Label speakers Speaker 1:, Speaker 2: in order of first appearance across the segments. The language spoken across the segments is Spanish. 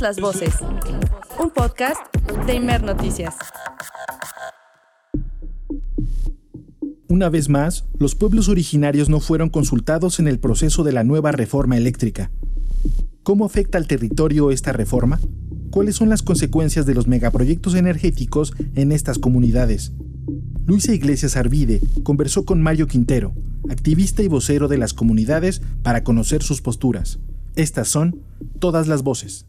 Speaker 1: Las voces. Un podcast de Imer Noticias.
Speaker 2: Una vez más, los pueblos originarios no fueron consultados en el proceso de la nueva reforma eléctrica. ¿Cómo afecta al territorio esta reforma? ¿Cuáles son las consecuencias de los megaproyectos energéticos en estas comunidades? Luisa Iglesias Arvide conversó con Mario Quintero, activista y vocero de las comunidades, para conocer sus posturas. Estas son todas las voces.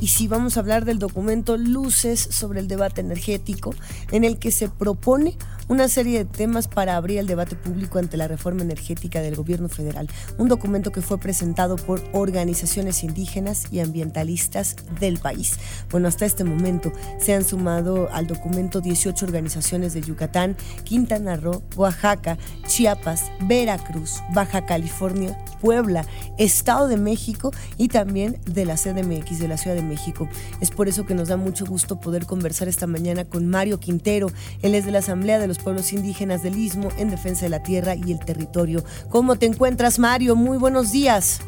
Speaker 3: Y sí, vamos a hablar del documento Luces sobre el debate energético, en el que se propone una serie de temas para abrir el debate público ante la reforma energética del gobierno federal. Un documento que fue presentado por organizaciones indígenas y ambientalistas del país. Bueno, hasta este momento se han sumado al documento 18 organizaciones de Yucatán, Quintana Roo, Oaxaca, Chiapas, Veracruz, Baja California, Puebla, Estado de México y también de la CDMX, de la Ciudad de México. Es por eso que nos da mucho gusto poder conversar esta mañana con Mario Quintero. Él es de la Asamblea de los Pueblos Indígenas del Istmo en defensa de la tierra y el territorio. ¿Cómo te encuentras, Mario? Muy buenos días.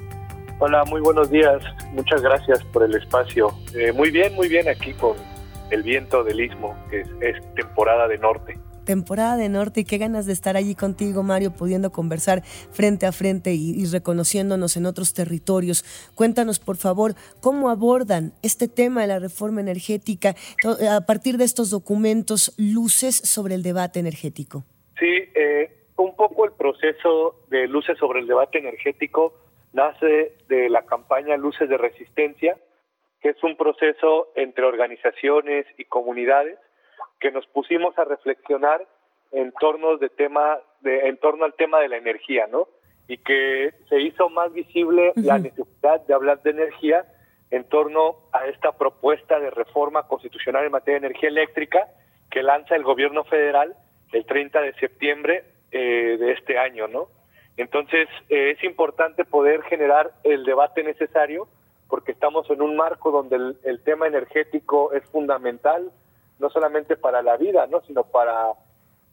Speaker 4: Hola, muy buenos días. Muchas gracias por el espacio. Eh, muy bien, muy bien aquí con el viento del Istmo, que es temporada de norte
Speaker 3: temporada de norte y qué ganas de estar allí contigo, Mario, pudiendo conversar frente a frente y, reconociéndonos en otros territorios. Cuéntanos, por favor, cómo abordan este tema de la reforma energética a partir de estos documentos, luces sobre el debate energético.
Speaker 4: Sí, eh, un poco el proceso de luces sobre el debate energético nace de la campaña Luces de Resistencia, que es un proceso entre organizaciones y comunidades que nos pusimos a reflexionar en torno de tema de en torno al tema de la energía, ¿no? Y que se hizo más visible la necesidad de hablar de energía en torno a esta propuesta de reforma constitucional en materia de energía eléctrica que lanza el gobierno federal el 30 de septiembre eh, de este año, ¿no? Entonces eh, es importante poder generar el debate necesario porque estamos en un marco donde el tema energético es fundamental, no solamente para la vida, ¿no? sino para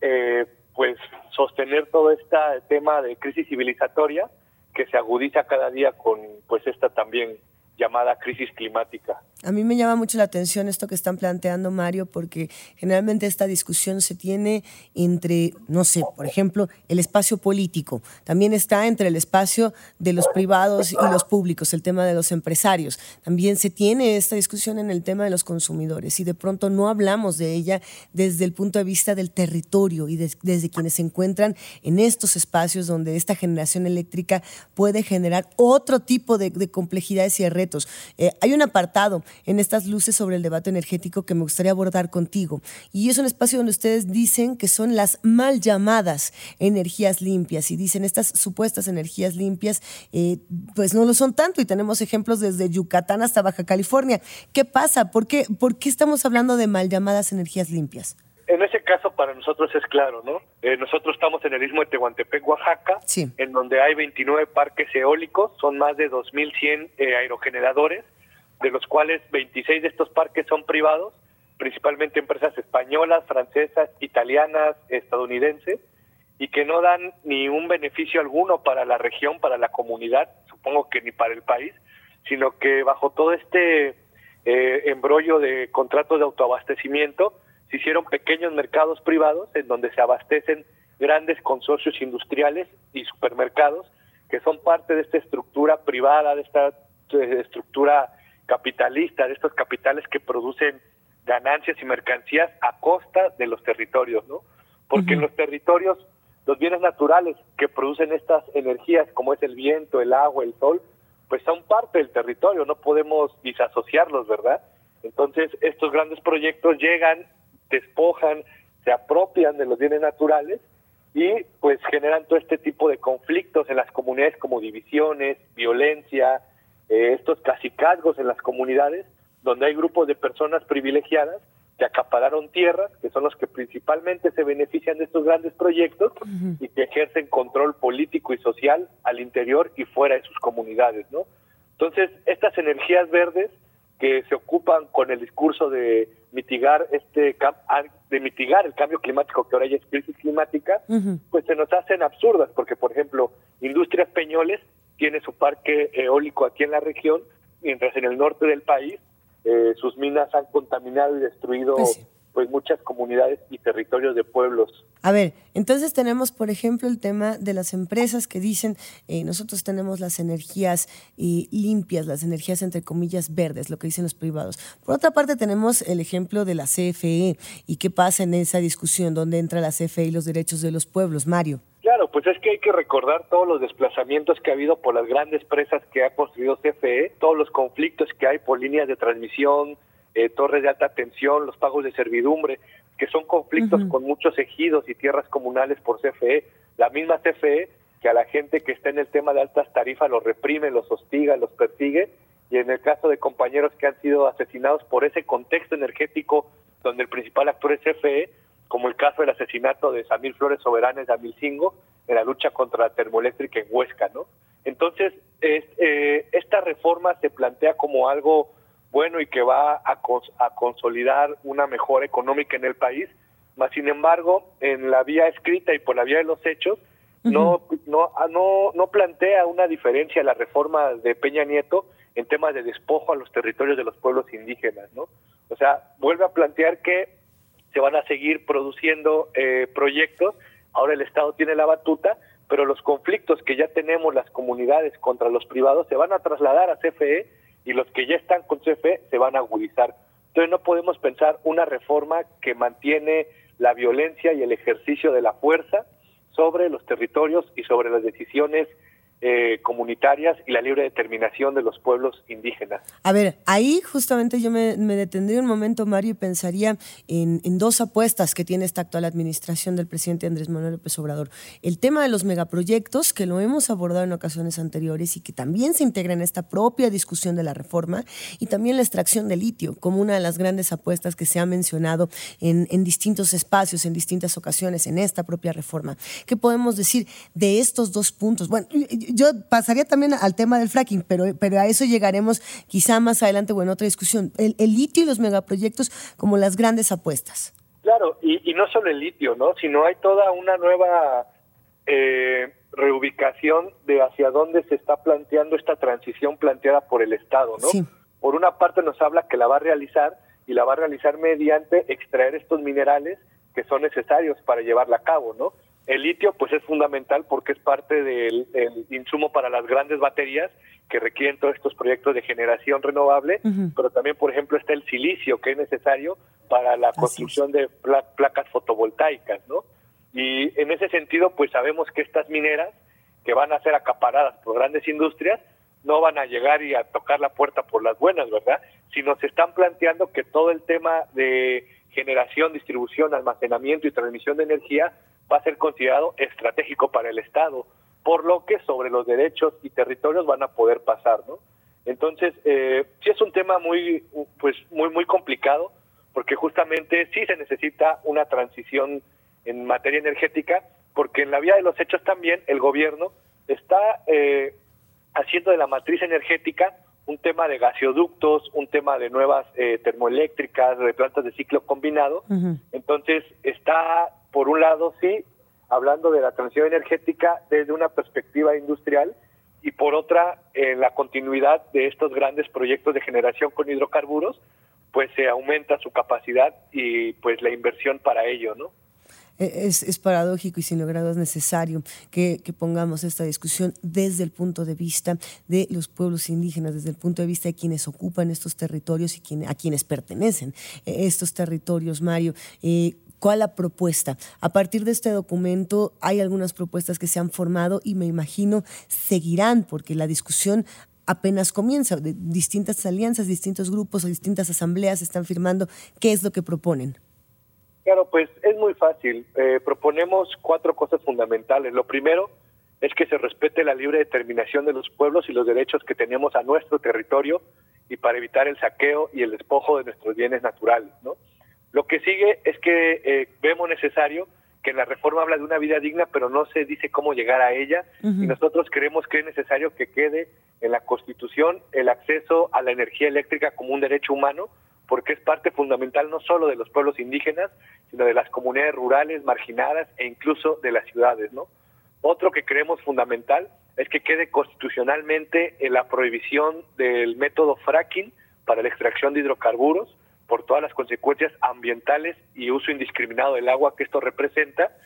Speaker 4: eh, pues sostener todo este tema de crisis civilizatoria que se agudiza cada día con pues esta también llamada crisis climática.
Speaker 3: A mí me llama mucho la atención esto que están planteando, Mario, porque generalmente esta discusión se tiene entre, no sé, por ejemplo, el espacio político. También está entre el espacio de los privados y los públicos, el tema de los empresarios. También se tiene esta discusión en el tema de los consumidores y de pronto no hablamos de ella desde el punto de vista del territorio y desde quienes se encuentran en estos espacios donde esta generación eléctrica puede generar otro tipo de, de complejidades y de retos. Eh, hay un apartado en estas luces sobre el debate energético que me gustaría abordar contigo. Y es un espacio donde ustedes dicen que son las mal llamadas energías limpias y dicen estas supuestas energías limpias, eh, pues no lo son tanto y tenemos ejemplos desde Yucatán hasta Baja California. ¿Qué pasa? ¿Por qué, ¿Por qué estamos hablando de mal llamadas energías limpias?
Speaker 4: En ese caso para nosotros es claro, ¿no? Eh, nosotros estamos en el istmo de Tehuantepec, Oaxaca, en donde hay 29 parques eólicos, son más de 2.100 eh, aerogeneradores, de los cuales 26 de estos parques son privados, principalmente empresas españolas, francesas, italianas, estadounidenses, y que no dan ni un beneficio alguno para la región, para la comunidad, supongo que ni para el país, sino que bajo todo este eh, embrollo de contratos de autoabastecimiento se hicieron pequeños mercados privados en donde se abastecen grandes consorcios industriales y supermercados que son parte de esta estructura privada, de esta estructura capitalista, de estos capitales que producen ganancias y mercancías a costa de los territorios, ¿no? Porque en los territorios los bienes naturales que producen estas energías, como es el viento, el agua, el sol, pues son parte del territorio, no podemos disasociarlos, ¿verdad? Entonces, estos grandes proyectos llegan, despojan, se apropian de los bienes naturales y pues generan todo este tipo de conflictos en las comunidades como divisiones, violencia, eh, estos casicazgos en las comunidades, donde hay grupos de personas privilegiadas que acapararon tierras, que son los que principalmente se benefician de estos grandes proyectos y que ejercen control político y social al interior y fuera de sus comunidades, ¿no? Entonces, estas energías verdes que se ocupan con el discurso de mitigar este de mitigar el cambio climático que ahora ya es crisis climática, pues se nos hacen absurdas, porque por ejemplo, Industrias Peñoles tiene su parque eólico aquí en la región mientras en el norte del país eh, sus minas han contaminado y destruido pues, pues, muchas comunidades y territorios de pueblos.
Speaker 3: A ver, entonces tenemos, por ejemplo, el tema de las empresas que dicen, eh, nosotros tenemos las energías eh, limpias, las energías entre comillas verdes, lo que dicen los privados. Por otra parte, tenemos el ejemplo de la CFE y qué pasa en esa discusión, donde entra la CFE y los derechos de los pueblos. Mario.
Speaker 4: Claro, pues es que hay que recordar todos los desplazamientos que ha habido por las grandes presas que ha construido CFE, todos los conflictos que hay por líneas de transmisión, eh, torres de alta tensión, los pagos de servidumbre, que son conflictos con muchos ejidos y tierras comunales por CFE. La misma CFE que a la gente que está en el tema de altas tarifas los reprime, los hostiga, los persigue, y en el caso de compañeros que han sido asesinados por ese contexto energético donde el principal actor es CFE, como el caso del asesinato de Samir Flores Soberanes de Amilcingo en la lucha contra la termoeléctrica en Huesca, ¿no? Entonces, eh, esta reforma se plantea como algo bueno y que va a, a consolidar una mejora económica en el país, más sin embargo, en la vía escrita y por la vía de los hechos, no, no, ah, no, no plantea una diferencia la reforma de Peña Nieto en temas de despojo a los territorios de los pueblos indígenas, ¿no? O sea, vuelve a plantear que se van a seguir produciendo eh, proyectos. Ahora el Estado tiene la batuta, pero los conflictos que ya tenemos las comunidades contra los privados se van a trasladar a CFE y los que ya están con CFE se van a agudizar. Entonces no podemos pensar una reforma que mantiene la violencia y el ejercicio de la fuerza sobre los territorios y sobre las decisiones eh, comunitarias y la libre determinación de los pueblos indígenas.
Speaker 3: A ver, ahí justamente yo me, detendría un momento, Mario, y pensaría en, dos apuestas que tiene esta actual administración del presidente Andrés Manuel López Obrador. El tema de los megaproyectos, que lo hemos abordado en ocasiones anteriores y que también se integra en esta propia discusión de la reforma, y también la extracción de litio, como una de las grandes apuestas que se ha mencionado en, en distintos espacios, en distintas ocasiones, en esta propia reforma. ¿Qué podemos decir de estos dos puntos? Bueno, yo pasaría también al tema del fracking, pero, pero a eso llegaremos quizá más adelante o en otra discusión. El, litio y los megaproyectos como las grandes apuestas.
Speaker 4: Claro, y, no solo el litio, ¿no? Sino hay toda una nueva eh, reubicación de hacia dónde se está planteando esta transición planteada por el Estado, ¿no? Por una parte nos habla que la va a realizar y la va a realizar mediante extraer estos minerales que son necesarios para llevarla a cabo, ¿no? El litio pues es fundamental porque es parte del, insumo para las grandes baterías que requieren todos estos proyectos de generación renovable, pero también por ejemplo está el silicio que es necesario para la construcción de placas fotovoltaicas, ¿no? Y en ese sentido pues sabemos que estas mineras que van a ser acaparadas por grandes industrias no van a llegar y a tocar la puerta por las buenas, ¿verdad? Sino se están planteando que todo el tema de generación, distribución, almacenamiento y transmisión de energía va a ser considerado estratégico para el Estado, por lo que sobre los derechos y territorios van a poder pasar, ¿no? Entonces, eh, sí es un tema muy, pues, muy, muy complicado, porque justamente sí se necesita una transición en materia energética, porque en la vía de los hechos también el gobierno está eh, haciendo de la matriz energética un tema de gasoductos, un tema de nuevas eh, termoeléctricas, de plantas de ciclo combinado. Entonces, está por un lado, sí, hablando de la transición energética desde una perspectiva industrial y por otra, en la continuidad de estos grandes proyectos de generación con hidrocarburos, pues se aumenta su capacidad y pues la inversión para ello, ¿no?
Speaker 3: E, es, paradójico y sin logrado es necesario que, pongamos esta discusión desde el punto de vista de los pueblos indígenas, desde el punto de vista de quienes ocupan estos territorios y a quienes pertenecen e, estos territorios, Mario. Eh, ¿Cuál la propuesta? A partir de este documento hay algunas propuestas que se han formado y me imagino seguirán porque la discusión apenas comienza. Distintas alianzas, distintos grupos, distintas asambleas están firmando. ¿Qué es lo que proponen?
Speaker 4: Claro, pues es muy fácil. Eh, proponemos cuatro cosas fundamentales. Lo primero es que se respete la libre determinación de los pueblos y los derechos que tenemos a nuestro territorio y para evitar el saqueo y el despojo de nuestros bienes naturales, ¿no? Lo que sigue es que eh, vemos necesario que en la reforma habla de una vida digna, pero no se dice cómo llegar a ella, y nosotros creemos que es necesario que quede en la Constitución el acceso a la energía eléctrica como un derecho humano, porque es parte fundamental no solo de los pueblos indígenas, sino de las comunidades rurales, marginadas e incluso de las ciudades, ¿no? Otro que creemos fundamental es que quede constitucionalmente la prohibición del método fracking para la extracción de hidrocarburos por todas las consecuencias ambientales y uso indiscriminado del agua que esto representa.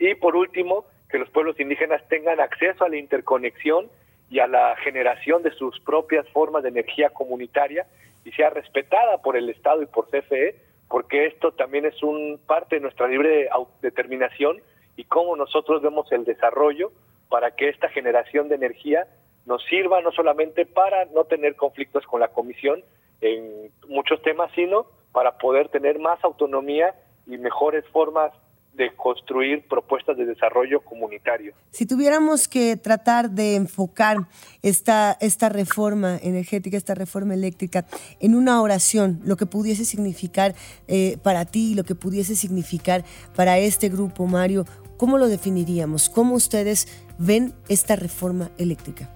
Speaker 4: Y por último, que los pueblos indígenas tengan acceso a la interconexión y a la generación de sus propias formas de energía comunitaria y sea respetada por el Estado y por CFE, porque esto también es un parte de nuestra libre determinación y cómo nosotros vemos el desarrollo para que esta generación de energía nos sirva no solamente para no tener conflictos con la Comisión en muchos temas, sino para poder tener más autonomía y mejores formas de construir propuestas de desarrollo comunitario.
Speaker 3: Si tuviéramos que tratar de enfocar esta, esta reforma energética, esta reforma eléctrica, en una oración, lo que pudiese significar eh, para ti, lo que pudiese significar para este grupo, Mario, ¿cómo lo definiríamos? ¿Cómo ustedes ven esta reforma eléctrica?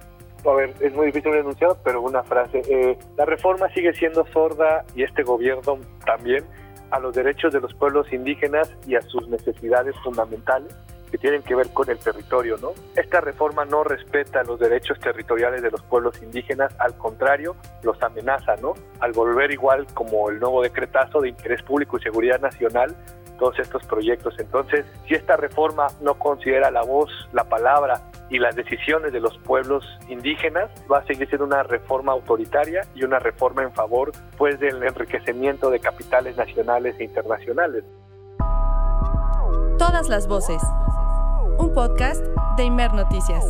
Speaker 4: A ver, es muy difícil de enunciar, pero una frase. Eh, la reforma sigue siendo sorda y este gobierno también a los derechos de los pueblos indígenas y a sus necesidades fundamentales que tienen que ver con el territorio, ¿no? Esta reforma no respeta los derechos territoriales de los pueblos indígenas, al contrario, los amenaza, ¿no? Al volver igual como el nuevo decretazo de interés público y seguridad nacional todos estos proyectos. Entonces, si esta reforma no considera la voz, la palabra y las decisiones de los pueblos indígenas, va a seguir siendo una reforma autoritaria y una reforma en favor pues del enriquecimiento de capitales nacionales e internacionales.
Speaker 1: Todas las voces. Un podcast de Imer Noticias.